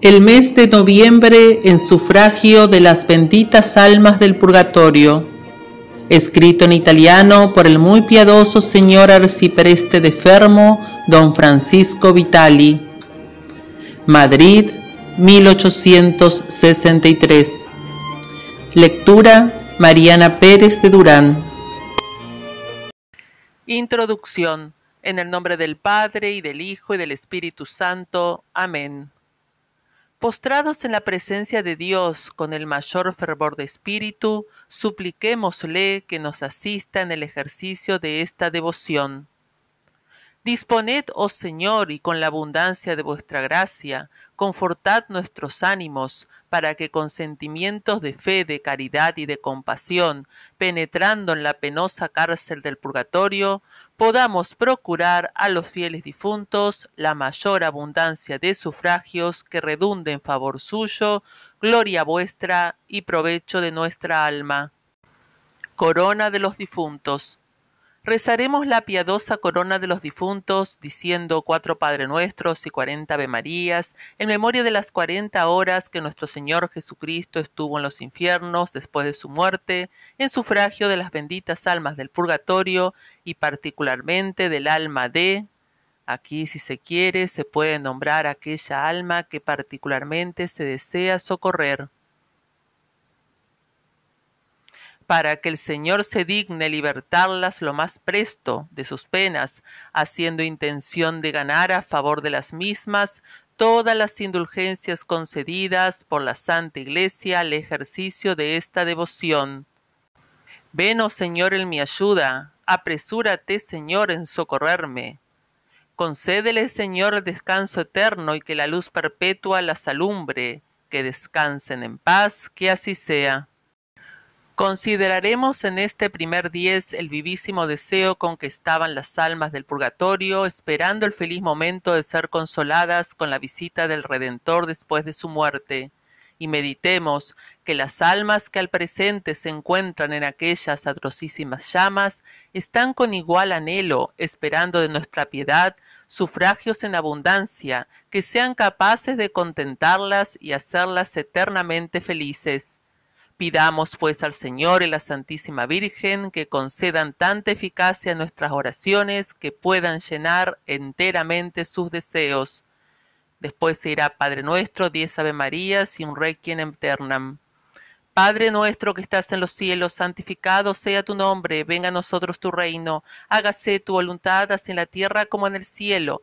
El mes de noviembre en sufragio de las benditas almas del purgatorio. Escrito en italiano por el muy piadoso señor arcipreste de Fermo, don Francisco Vitali. Madrid, 1863. Lectura Mariana Pérez de Durán. Introducción. En el nombre del Padre y del Hijo y del Espíritu Santo. Amén. Postrados en la presencia de Dios con el mayor fervor de espíritu, supliquémosle que nos asista en el ejercicio de esta devoción. Disponed, oh Señor, y con la abundancia de vuestra gracia, confortad nuestros ánimos, para que con sentimientos de fe, de caridad y de compasión, penetrando en la penosa cárcel del purgatorio, podamos procurar a los fieles difuntos la mayor abundancia de sufragios que redunde en favor suyo, gloria vuestra y provecho de nuestra alma. Corona de los difuntos Rezaremos la piadosa corona de los difuntos, diciendo cuatro Padre Nuestros y cuarenta Ave Marías, en memoria de las cuarenta horas que nuestro Señor Jesucristo estuvo en los infiernos después de su muerte, en sufragio de las benditas almas del purgatorio y particularmente del alma de... Aquí, si se quiere, se puede nombrar aquella alma que particularmente se desea socorrer. Para que el Señor se digne libertarlas lo más presto de sus penas, haciendo intención de ganar a favor de las mismas todas las indulgencias concedidas por la Santa Iglesia al ejercicio de esta devoción. Ven, oh Señor, en mi ayuda, apresúrate, Señor, en socorrerme. Concédele, Señor, el descanso eterno y que la luz perpetua las alumbre, que descansen en paz, que así sea. Consideraremos en este primer diez el vivísimo deseo con que estaban las almas del purgatorio, esperando el feliz momento de ser consoladas con la visita del Redentor después de su muerte, y meditemos que las almas que al presente se encuentran en aquellas atrocísimas llamas están con igual anhelo esperando de nuestra piedad sufragios en abundancia que sean capaces de contentarlas y hacerlas eternamente felices Pidamos pues al Señor y la Santísima Virgen que concedan tanta eficacia a nuestras oraciones que puedan llenar enteramente sus deseos. Después se irá Padre nuestro, diez Ave Marías y un Requiem eternam. Padre nuestro que estás en los cielos, santificado sea tu nombre, venga a nosotros tu reino, hágase tu voluntad así en la tierra como en el cielo.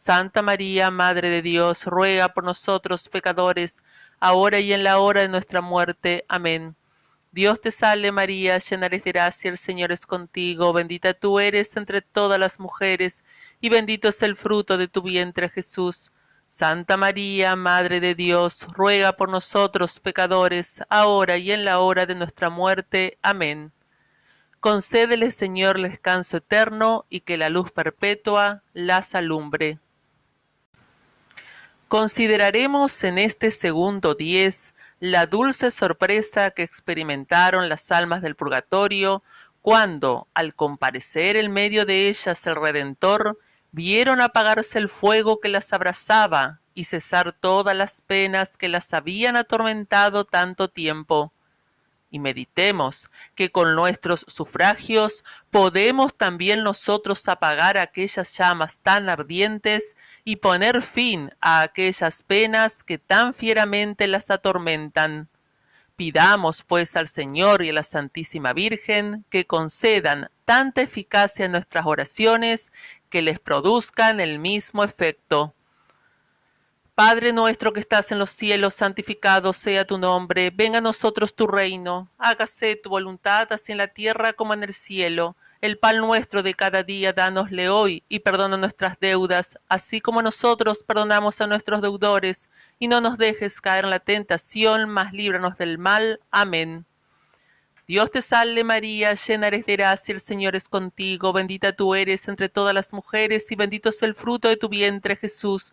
Santa María, Madre de Dios, ruega por nosotros pecadores, ahora y en la hora de nuestra muerte. Amén. Dios te salve María, llena eres de gracia, el Señor es contigo, bendita tú eres entre todas las mujeres, y bendito es el fruto de tu vientre Jesús. Santa María, Madre de Dios, ruega por nosotros pecadores, ahora y en la hora de nuestra muerte. Amén. Concédele, Señor, descanso eterno y que la luz perpetua las alumbre. Consideraremos en este segundo diez la dulce sorpresa que experimentaron las almas del purgatorio cuando, al comparecer en medio de ellas el Redentor, vieron apagarse el fuego que las abrazaba y cesar todas las penas que las habían atormentado tanto tiempo y meditemos que con nuestros sufragios podemos también nosotros apagar aquellas llamas tan ardientes y poner fin a aquellas penas que tan fieramente las atormentan. Pidamos pues al Señor y a la Santísima Virgen que concedan tanta eficacia en nuestras oraciones que les produzcan el mismo efecto. Padre nuestro que estás en los cielos, santificado sea tu nombre, venga a nosotros tu reino, hágase tu voluntad así en la tierra como en el cielo. El pan nuestro de cada día dánosle hoy y perdona nuestras deudas, así como nosotros perdonamos a nuestros deudores, y no nos dejes caer en la tentación, mas líbranos del mal. Amén. Dios te salve María, llena eres de gracia, el Señor es contigo, bendita tú eres entre todas las mujeres, y bendito es el fruto de tu vientre Jesús.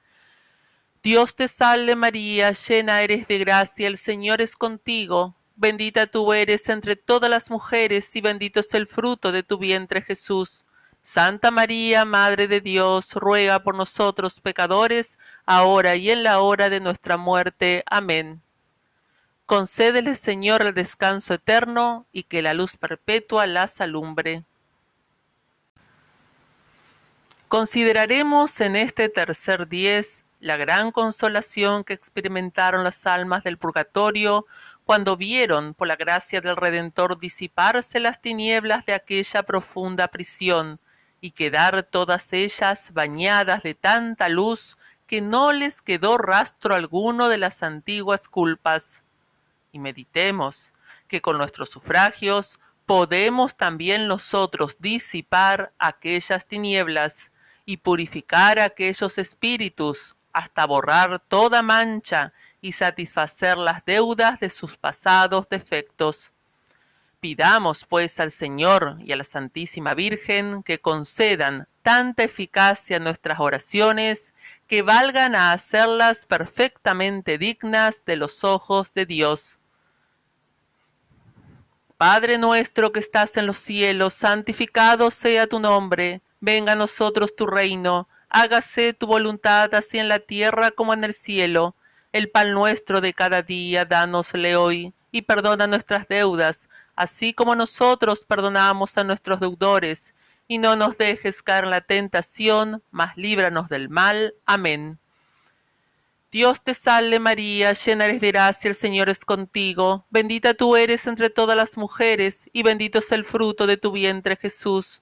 Dios te salve María, llena eres de gracia, el Señor es contigo, bendita tú eres entre todas las mujeres y bendito es el fruto de tu vientre Jesús. Santa María, Madre de Dios, ruega por nosotros pecadores, ahora y en la hora de nuestra muerte. Amén. Concédele, Señor, el descanso eterno y que la luz perpetua las alumbre. Consideraremos en este tercer diez la gran consolación que experimentaron las almas del purgatorio cuando vieron, por la gracia del Redentor, disiparse las tinieblas de aquella profunda prisión y quedar todas ellas bañadas de tanta luz que no les quedó rastro alguno de las antiguas culpas. Y meditemos que con nuestros sufragios podemos también nosotros disipar aquellas tinieblas y purificar aquellos espíritus hasta borrar toda mancha y satisfacer las deudas de sus pasados defectos. Pidamos pues al Señor y a la Santísima Virgen que concedan tanta eficacia a nuestras oraciones que valgan a hacerlas perfectamente dignas de los ojos de Dios. Padre nuestro que estás en los cielos, santificado sea tu nombre, venga a nosotros tu reino, hágase tu voluntad así en la tierra como en el cielo. El pan nuestro de cada día, dánosle hoy, y perdona nuestras deudas, así como nosotros perdonamos a nuestros deudores, y no nos dejes caer en la tentación, mas líbranos del mal. Amén. Dios te salve María, llena eres de gracia, el Señor es contigo, bendita tú eres entre todas las mujeres, y bendito es el fruto de tu vientre Jesús.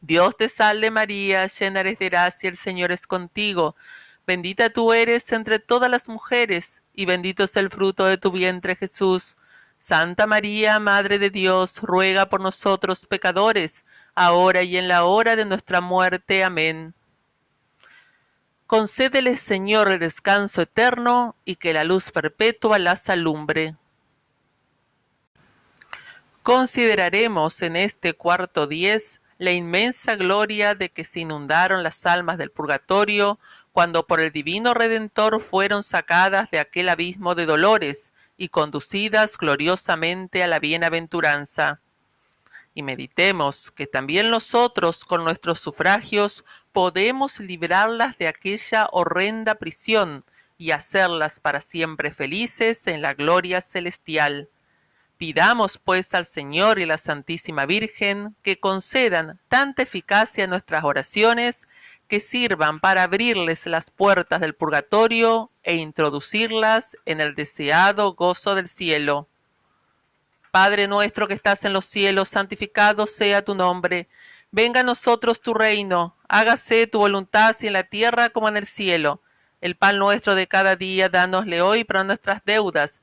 Dios te salve María, llena eres de gracia, el Señor es contigo. Bendita tú eres entre todas las mujeres, y bendito es el fruto de tu vientre Jesús. Santa María, Madre de Dios, ruega por nosotros pecadores, ahora y en la hora de nuestra muerte. Amén. Concédele, Señor, el descanso eterno, y que la luz perpetua las alumbre. Consideraremos en este cuarto diez la inmensa gloria de que se inundaron las almas del purgatorio cuando por el divino Redentor fueron sacadas de aquel abismo de dolores y conducidas gloriosamente a la bienaventuranza. Y meditemos que también nosotros con nuestros sufragios podemos librarlas de aquella horrenda prisión y hacerlas para siempre felices en la gloria celestial Pidamos pues al Señor y la Santísima Virgen que concedan tanta eficacia a nuestras oraciones que sirvan para abrirles las puertas del purgatorio e introducirlas en el deseado gozo del cielo. Padre nuestro que estás en los cielos, santificado sea tu nombre. Venga a nosotros tu reino, hágase tu voluntad así en la tierra como en el cielo. El pan nuestro de cada día, dánosle hoy para nuestras deudas,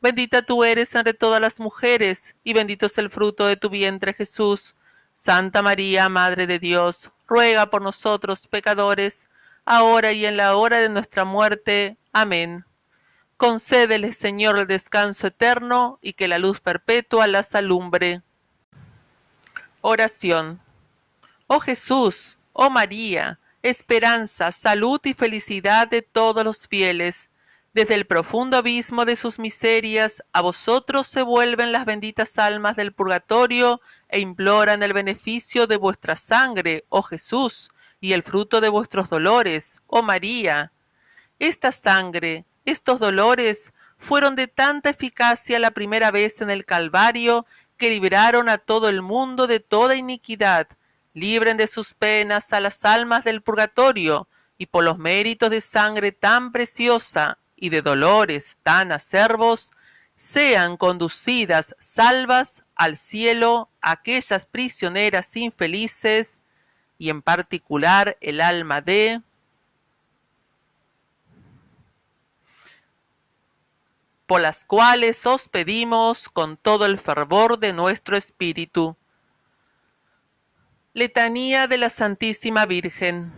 bendita tú eres entre todas las mujeres, y bendito es el fruto de tu vientre Jesús. Santa María, Madre de Dios, ruega por nosotros pecadores, ahora y en la hora de nuestra muerte. Amén. Concédele, Señor, el descanso eterno y que la luz perpetua las alumbre. Oración. Oh Jesús, oh María, esperanza, salud y felicidad de todos los fieles, desde el profundo abismo de sus miserias, a vosotros se vuelven las benditas almas del purgatorio e imploran el beneficio de vuestra sangre, oh Jesús, y el fruto de vuestros dolores, oh María. Esta sangre, estos dolores, fueron de tanta eficacia la primera vez en el Calvario, que libraron a todo el mundo de toda iniquidad, libren de sus penas a las almas del purgatorio, y por los méritos de sangre tan preciosa, y de dolores tan acervos, sean conducidas salvas al cielo aquellas prisioneras infelices y en particular el alma de por las cuales os pedimos con todo el fervor de nuestro espíritu. Letanía de la Santísima Virgen.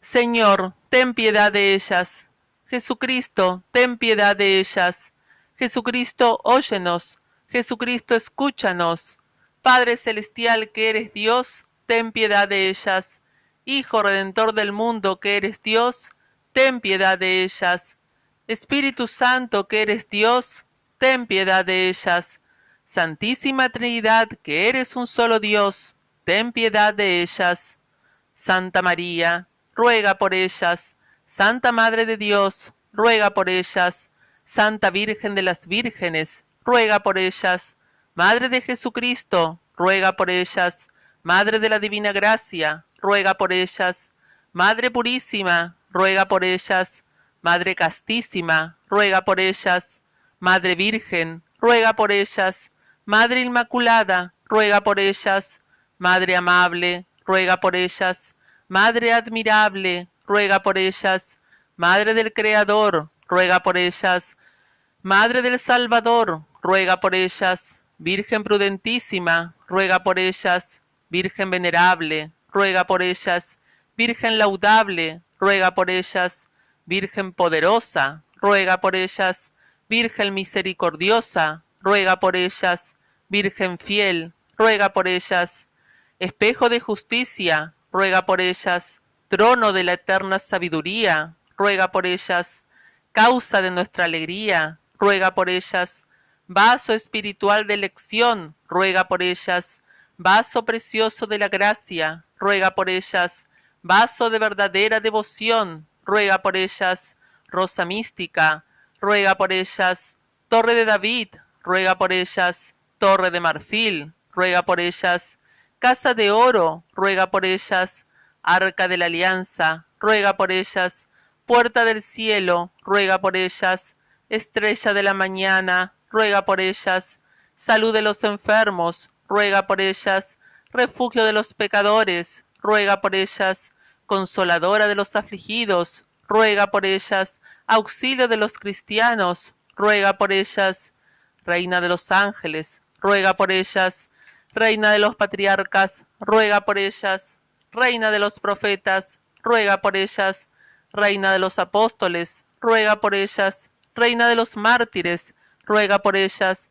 Señor, ten piedad de ellas. Jesucristo, ten piedad de ellas. Jesucristo, óyenos. Jesucristo, escúchanos. Padre Celestial que eres Dios, ten piedad de ellas. Hijo Redentor del mundo que eres Dios, ten piedad de ellas. Espíritu Santo que eres Dios, ten piedad de ellas. Santísima Trinidad que eres un solo Dios, ten piedad de ellas. Santa María, ruega por ellas Santa Madre de Dios, ruega por ellas. Santa Virgen de las Vírgenes, ruega por ellas. Madre de Jesucristo, ruega por ellas. Madre de la Divina Gracia, ruega por ellas. Madre Purísima, ruega por ellas. Madre Castísima, ruega por ellas. Madre Virgen, ruega por ellas. Madre Inmaculada, ruega por ellas. Madre Amable, ruega por ellas. Madre Admirable, ruega por ellas. Madre del Creador, ruega por ellas. Madre del Salvador, ruega por ellas. Virgen prudentísima, ruega por ellas. Virgen venerable, ruega por ellas. Virgen laudable, ruega por ellas. Virgen poderosa, ruega por ellas. Virgen misericordiosa, ruega por ellas. Virgen fiel, ruega por ellas. Espejo de justicia, ruega por ellas. Trono de la eterna sabiduría, ruega por ellas. Causa de nuestra alegría, ruega por ellas. Vaso espiritual de elección, ruega por ellas. Vaso precioso de la gracia, ruega por ellas. Vaso de verdadera devoción, ruega por ellas. Rosa mística, ruega por ellas. Torre de David, ruega por ellas. Torre de marfil, ruega por ellas. Casa de oro, ruega por ellas. Arca de la alianza, ruega por ellas. Puerta del cielo, ruega por ellas. Estrella de la mañana, ruega por ellas. Salud de los enfermos, ruega por ellas. Refugio de los pecadores, ruega por ellas. Consoladora de los afligidos, ruega por ellas. Auxilio de los cristianos, ruega por ellas. Reina de los ángeles, ruega por ellas. Reina de los patriarcas, ruega por ellas. Reina de los profetas, ruega por ellas. Reina de los apóstoles, ruega por ellas. Reina de los mártires, ruega por ellas.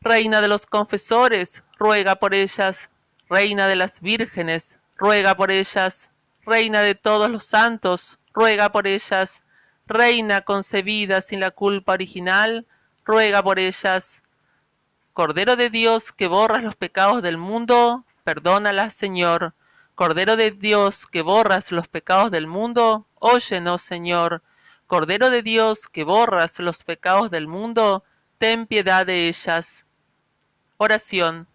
Reina de los confesores, ruega por ellas. Reina de las vírgenes, ruega por ellas. Reina de todos los santos, ruega por ellas. Reina concebida sin la culpa original, ruega por ellas. Cordero de Dios que borras los pecados del mundo, perdónalas, Señor. Cordero de Dios que borras los pecados del mundo, óyenos, Señor. Cordero de Dios que borras los pecados del mundo, ten piedad de ellas. Oración.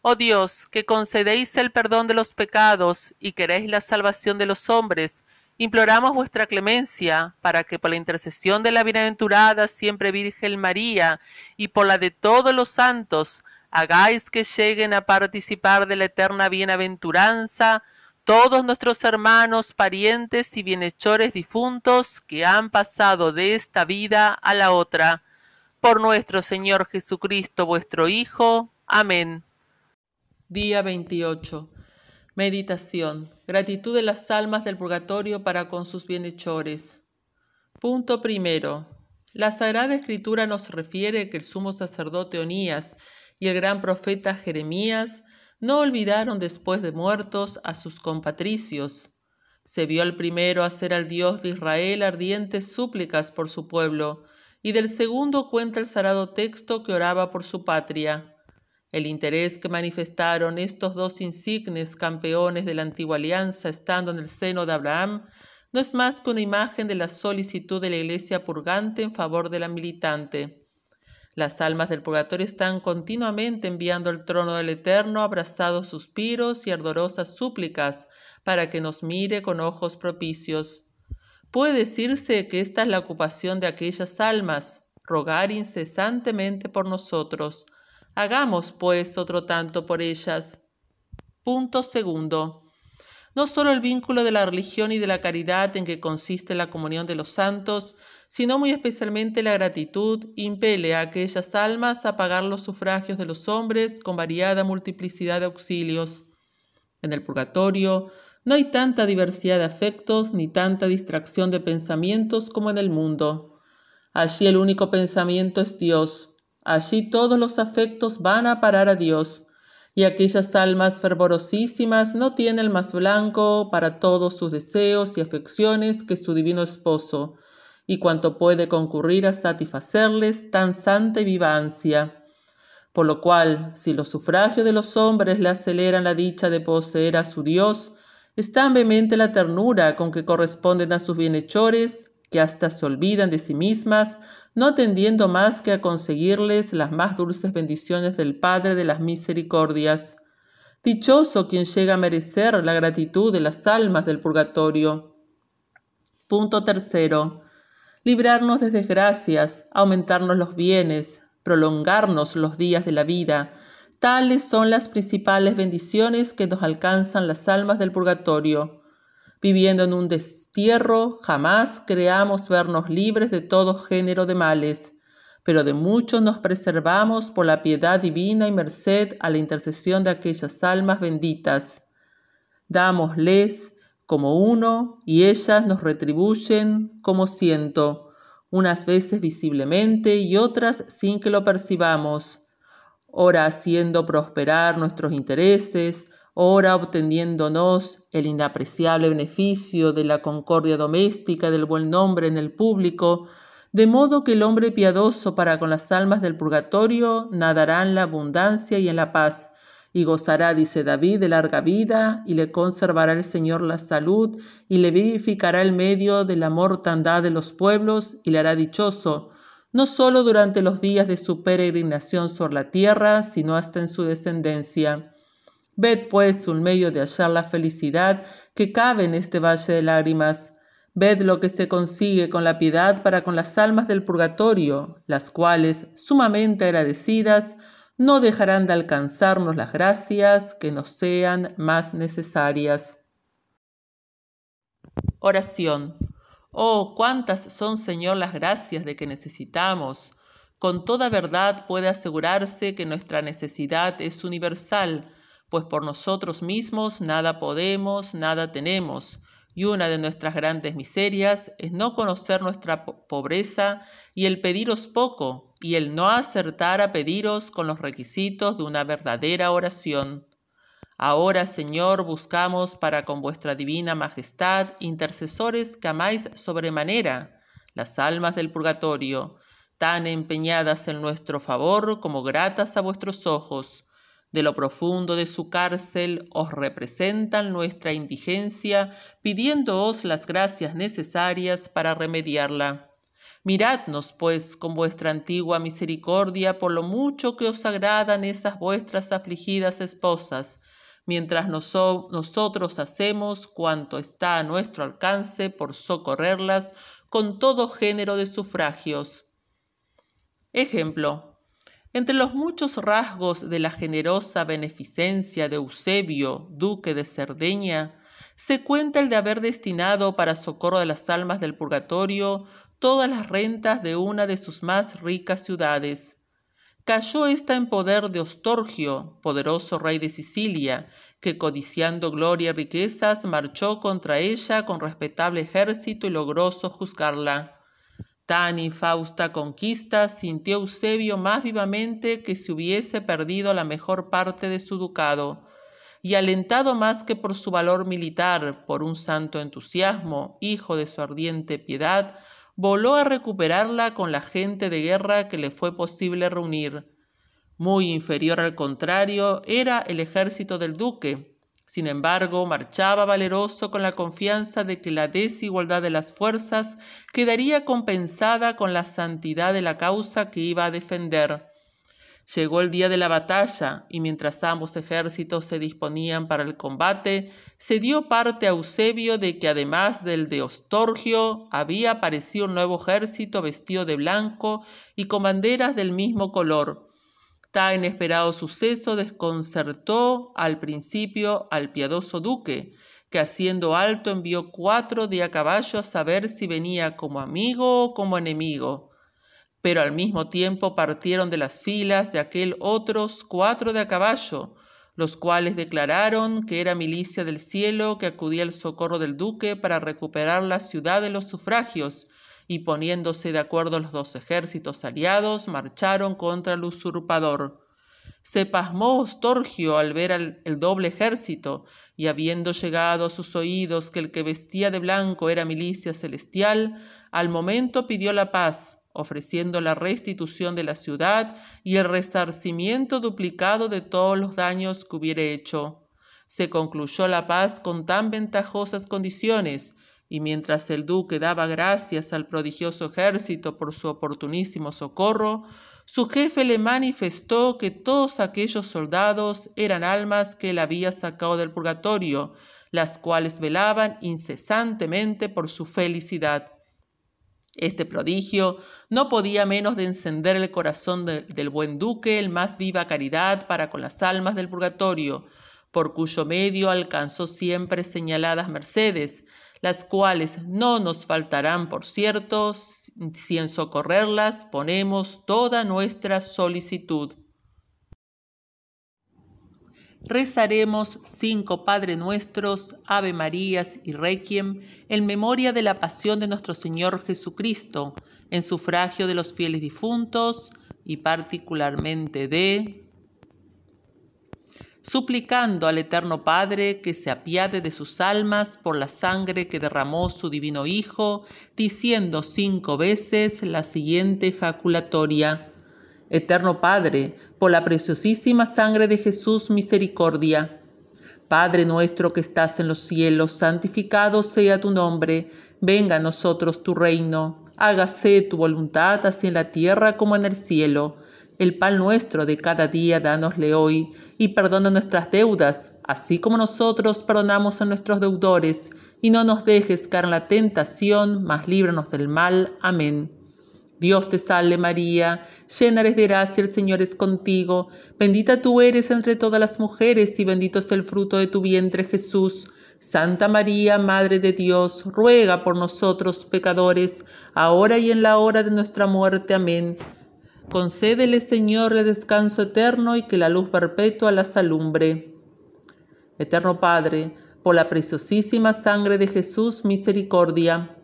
Oh Dios, que concedéis el perdón de los pecados y queréis la salvación de los hombres, imploramos vuestra clemencia para que por la intercesión de la bienaventurada siempre Virgen María y por la de todos los santos, hagáis que lleguen a participar de la eterna bienaventuranza todos nuestros hermanos, parientes y bienhechores difuntos que han pasado de esta vida a la otra. Por nuestro Señor Jesucristo, vuestro Hijo. Amén. Día 28. Meditación. Gratitud de las almas del purgatorio para con sus bienhechores. Punto primero. La Sagrada Escritura nos refiere que el sumo sacerdote Onías y el gran profeta Jeremías no olvidaron después de muertos a sus compatricios. Se vio al primero hacer al Dios de Israel ardientes súplicas por su pueblo, y del segundo cuenta el sagrado texto que oraba por su patria. El interés que manifestaron estos dos insignes campeones de la antigua alianza estando en el seno de Abraham no es más que una imagen de la solicitud de la iglesia purgante en favor de la militante. Las almas del purgatorio están continuamente enviando al trono del Eterno abrazados suspiros y ardorosas súplicas para que nos mire con ojos propicios. Puede decirse que esta es la ocupación de aquellas almas, rogar incesantemente por nosotros. Hagamos, pues, otro tanto por ellas. Punto segundo. No solo el vínculo de la religión y de la caridad en que consiste la comunión de los santos, sino muy especialmente la gratitud, impele a aquellas almas a pagar los sufragios de los hombres con variada multiplicidad de auxilios. En el purgatorio no hay tanta diversidad de afectos ni tanta distracción de pensamientos como en el mundo. Allí el único pensamiento es Dios. Allí todos los afectos van a parar a Dios. Y aquellas almas fervorosísimas no tienen más blanco para todos sus deseos y afecciones que su divino esposo, y cuanto puede concurrir a satisfacerles tan santa y viva ansia. Por lo cual, si los sufragios de los hombres le aceleran la dicha de poseer a su Dios, Es tan vehemente la ternura con que corresponden a sus bienhechores que hasta se olvidan de sí mismas, no atendiendo más que a conseguirles las más dulces bendiciones del Padre de las misericordias. Dichoso quien llega a merecer la gratitud de las almas del purgatorio. Punto tercero. Librarnos de desgracias, aumentarnos los bienes, prolongarnos los días de la vida, Tales son las principales bendiciones que nos alcanzan las almas del purgatorio. Viviendo en un destierro, jamás creamos vernos libres de todo género de males, pero de muchos nos preservamos por la piedad divina y merced a la intercesión de aquellas almas benditas. Dámosles como uno y ellas nos retribuyen como ciento, unas veces visiblemente y otras sin que lo percibamos. Ora haciendo prosperar nuestros intereses, ora obteniéndonos el inapreciable beneficio de la concordia doméstica, del buen nombre en el público, de modo que el hombre piadoso para con las almas del purgatorio nadará en la abundancia y en la paz, y gozará, dice David, de larga vida, y le conservará el Señor la salud, y le vivificará el medio de la mortandad de los pueblos, y le hará dichoso, no solo durante los días de su peregrinación sobre la tierra, sino hasta en su descendencia. Ved pues un medio de hallar la felicidad que cabe en este valle de lágrimas. Ved lo que se consigue con la piedad para con las almas del purgatorio, las cuales, sumamente agradecidas, no dejarán de alcanzarnos las gracias que nos sean más necesarias. Oración. Oh, cuántas son, Señor, las gracias de que necesitamos. Con toda verdad puede asegurarse que nuestra necesidad es universal, pues por nosotros mismos nada podemos, nada tenemos, y una de nuestras grandes miserias es no conocer nuestra pobreza y el pediros poco, y el no acertar a pediros con los requisitos de una verdadera oración. Ahora, Señor, buscamos para con vuestra divina majestad intercesores que amáis sobremanera las almas del purgatorio, tan empeñadas en nuestro favor como gratas a vuestros ojos. De lo profundo de su cárcel os representan nuestra indigencia, pidiéndoos las gracias necesarias para remediarla. Miradnos, pues, con vuestra antigua misericordia por lo mucho que os agradan esas vuestras afligidas esposas, mientras nosotros hacemos cuanto está a nuestro alcance por socorrerlas con todo género de sufragios. Ejemplo. Entre los muchos rasgos de la generosa beneficencia de Eusebio, duque de Cerdeña, se cuenta el de haber destinado para socorro de las almas del purgatorio todas las rentas de una de sus más ricas ciudades, cayó ésta en poder de Ostorgio, poderoso rey de Sicilia, que codiciando gloria y riquezas marchó contra ella con respetable ejército y logró sojuzgarla. Tan infausta conquista sintió Eusebio más vivamente que si hubiese perdido la mejor parte de su ducado, y alentado más que por su valor militar, por un santo entusiasmo, hijo de su ardiente piedad, voló a recuperarla con la gente de guerra que le fue posible reunir. Muy inferior al contrario era el ejército del duque. Sin embargo, marchaba valeroso con la confianza de que la desigualdad de las fuerzas quedaría compensada con la santidad de la causa que iba a defender. Llegó el día de la batalla, y mientras ambos ejércitos se disponían para el combate, se dio parte a Eusebio de que además del de Ostorgio, había aparecido un nuevo ejército vestido de blanco y con banderas del mismo color. Tan inesperado suceso desconcertó al principio al piadoso duque, que haciendo alto envió cuatro de a caballo a saber si venía como amigo o como enemigo pero al mismo tiempo partieron de las filas de aquel otros cuatro de a caballo, los cuales declararon que era milicia del cielo que acudía al socorro del duque para recuperar la ciudad de los sufragios, y poniéndose de acuerdo los dos ejércitos aliados, marcharon contra el usurpador. Se pasmó Ostorgio al ver el doble ejército, y habiendo llegado a sus oídos que el que vestía de blanco era milicia celestial, al momento pidió la paz, ofreciendo la restitución de la ciudad y el resarcimiento duplicado de todos los daños que hubiere hecho. se concluyó la paz con tan ventajosas condiciones, y mientras el duque daba gracias al prodigioso ejército por su oportunísimo socorro, su jefe le manifestó que todos aquellos soldados eran almas que él había sacado del purgatorio, las cuales velaban incesantemente por su felicidad. Este prodigio no podía menos de encender el corazón del buen duque el más viva caridad para con las almas del purgatorio, por cuyo medio alcanzó siempre señaladas mercedes, las cuales no nos faltarán, por cierto, si en socorrerlas ponemos toda nuestra solicitud. Rezaremos cinco Padre Nuestros, Ave Marías y Requiem en memoria de la pasión de nuestro Señor Jesucristo, en sufragio de los fieles difuntos y particularmente de suplicando al Eterno Padre que se apiade de sus almas por la sangre que derramó su divino Hijo, diciendo cinco veces la siguiente ejaculatoria. Eterno Padre, por la preciosísima sangre de Jesús, misericordia. Padre nuestro que estás en los cielos, santificado sea tu nombre, venga a nosotros tu reino, hágase tu voluntad así en la tierra como en el cielo. El pan nuestro de cada día danosle hoy, y perdona nuestras deudas, así como nosotros perdonamos a nuestros deudores, y no nos dejes caer en la tentación, mas líbranos del mal. Amén. Dios te salve María, llena eres de gracia, el Señor es contigo, bendita tú eres entre todas las mujeres, y bendito es el fruto de tu vientre Jesús. Santa María, Madre de Dios, ruega por nosotros pecadores, ahora y en la hora de nuestra muerte. Amén. Concédele, Señor, el descanso eterno y que la luz perpetua las alumbre. Eterno Padre, por la preciosísima sangre de Jesús, misericordia.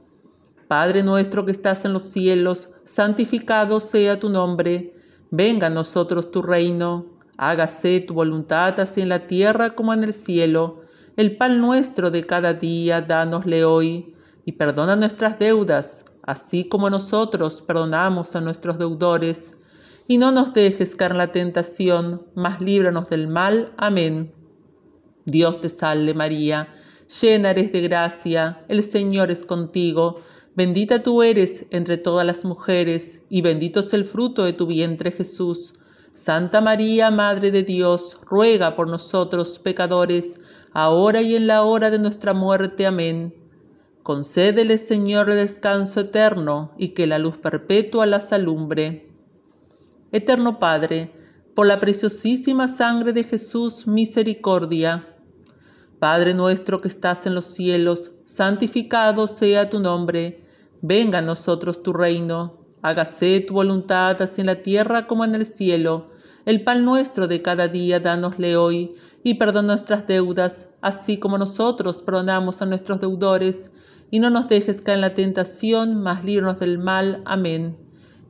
Padre nuestro que estás en los cielos, santificado sea tu nombre. Venga a nosotros tu reino. Hágase tu voluntad así en la tierra como en el cielo. El pan nuestro de cada día, dánosle hoy. Y perdona nuestras deudas, así como nosotros perdonamos a nuestros deudores y no nos dejes caer en la tentación, mas líbranos del mal. Amén. Dios te salve María, llena eres de gracia, el Señor es contigo, bendita tú eres entre todas las mujeres, y bendito es el fruto de tu vientre Jesús. Santa María, Madre de Dios, ruega por nosotros pecadores, ahora y en la hora de nuestra muerte. Amén. Concédele, Señor, el descanso eterno, y que la luz perpetua las alumbre. Eterno Padre, por la preciosísima sangre de Jesús, misericordia. Padre nuestro que estás en los cielos, santificado sea tu nombre. Venga a nosotros tu reino. Hágase tu voluntad así en la tierra como en el cielo. El pan nuestro de cada día dánosle hoy, y perdona nuestras deudas, así como nosotros perdonamos a nuestros deudores. Y no nos dejes caer en la tentación, mas líbranos del mal. Amén.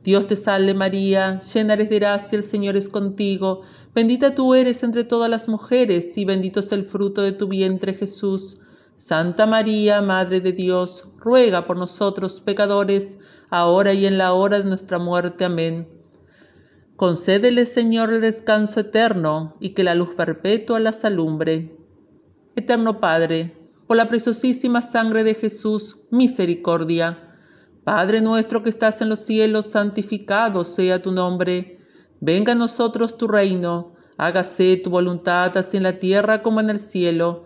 Dios te salve María, llena eres de gracia, el Señor es contigo, bendita tú eres entre todas las mujeres y bendito es el fruto de tu vientre Jesús. Santa María, Madre de Dios, ruega por nosotros pecadores, ahora y en la hora de nuestra muerte. Amén. Concédele, Señor, el descanso eterno y que la luz perpetua las alumbre. Eterno Padre, por la preciosísima sangre de Jesús, misericordia Padre nuestro que estás en los cielos, santificado sea tu nombre. Venga a nosotros tu reino. Hágase tu voluntad así en la tierra como en el cielo.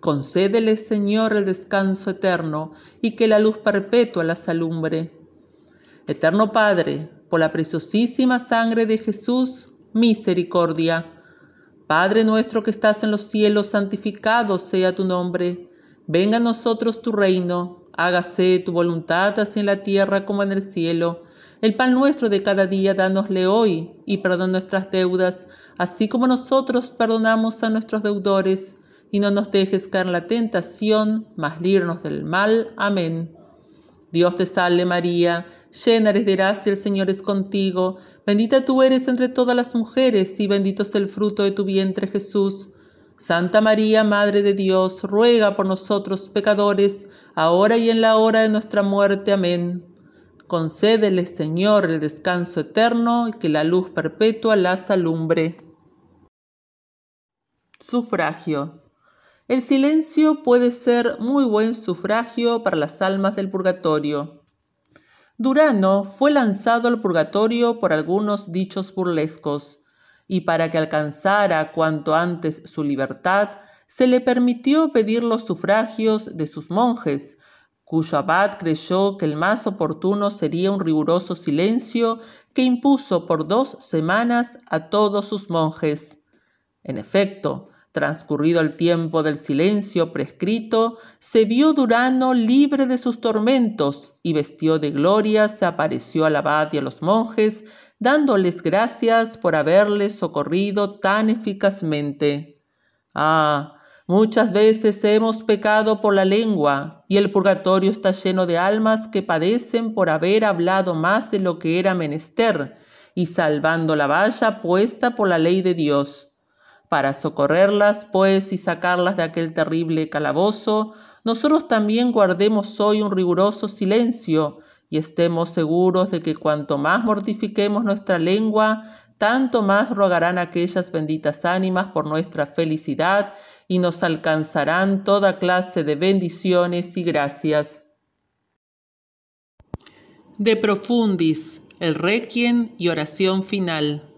Concédele, Señor, el descanso eterno, y que la luz perpetua las alumbre. Eterno Padre, por la preciosísima sangre de Jesús, misericordia. Padre nuestro que estás en los cielos, santificado sea tu nombre Venga a nosotros tu reino, hágase tu voluntad así en la tierra como en el cielo. El pan nuestro de cada día danosle hoy, y perdona nuestras deudas, así como nosotros perdonamos a nuestros deudores, y no nos dejes caer en la tentación, mas líbranos del mal. Amén. Dios te salve María, llena eres de gracia, el Señor es contigo, bendita tú eres entre todas las mujeres y bendito es el fruto de tu vientre Jesús. Santa María, Madre de Dios, ruega por nosotros pecadores, ahora y en la hora de nuestra muerte. Amén. Concédele, Señor, el descanso eterno y que la luz perpetua las alumbre. Sufragio. El silencio puede ser muy buen sufragio para las almas del purgatorio. Durano fue lanzado al purgatorio por algunos dichos burlescos, y para que alcanzara cuanto antes su libertad, se le permitió pedir los sufragios de sus monjes, cuyo abad creyó que el más oportuno sería un riguroso silencio que impuso por dos semanas a todos sus monjes. En efecto, Transcurrido el tiempo del silencio prescrito, se vio Durano libre de sus tormentos y vestió de gloria se apareció al abad y a los monjes, dándoles gracias por haberles socorrido tan eficazmente. Ah, muchas veces hemos pecado por la lengua, y el purgatorio está lleno de almas que padecen por haber hablado más de lo que era menester, y salvando la valla puesta por la ley de Dios para socorrerlas, pues, y sacarlas de aquel terrible calabozo, nosotros también guardemos hoy un riguroso silencio y estemos seguros de que cuanto más mortifiquemos nuestra lengua, tanto más rogarán aquellas benditas ánimas por nuestra felicidad y nos alcanzarán toda clase de bendiciones y gracias. De profundis, el requiem y oración final.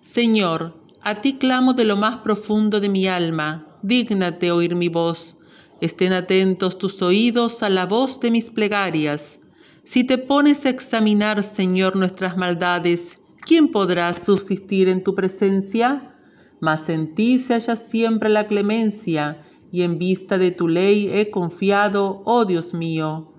Señor, a ti clamo de lo más profundo de mi alma, dígnate oír mi voz. Estén atentos tus oídos a la voz de mis plegarias. Si te pones a examinar, Señor, nuestras maldades, ¿quién podrá subsistir en tu presencia? Mas en ti se halla siempre la clemencia, y en vista de tu ley he confiado, oh Dios mío.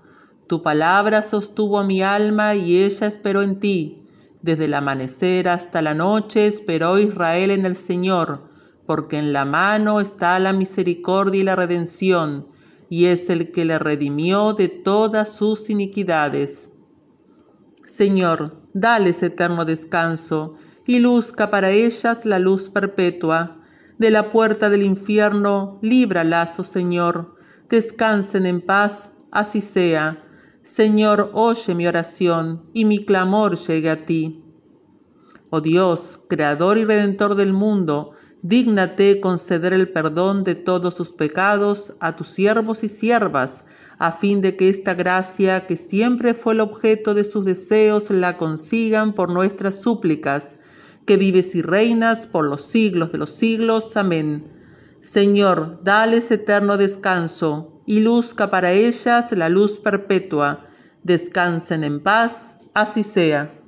Tu palabra sostuvo a mi alma y ella esperó en ti. Desde el amanecer hasta la noche esperó Israel en el Señor, porque en la mano está la misericordia y la redención, y es el que le redimió de todas sus iniquidades. Señor, dales eterno descanso, y luzca para ellas la luz perpetua. De la puerta del infierno, líbralas, oh Señor. Descansen en paz, así sea Señor, oye mi oración y mi clamor llegue a ti. Oh Dios, Creador y Redentor del mundo, dígnate conceder el perdón de todos sus pecados a tus siervos y siervas, a fin de que esta gracia, que siempre fue el objeto de sus deseos, la consigan por nuestras súplicas, que vives y reinas por los siglos de los siglos. Amén. Señor, dales eterno descanso y luzca para ellas la luz perpetua. Descansen en paz, así sea.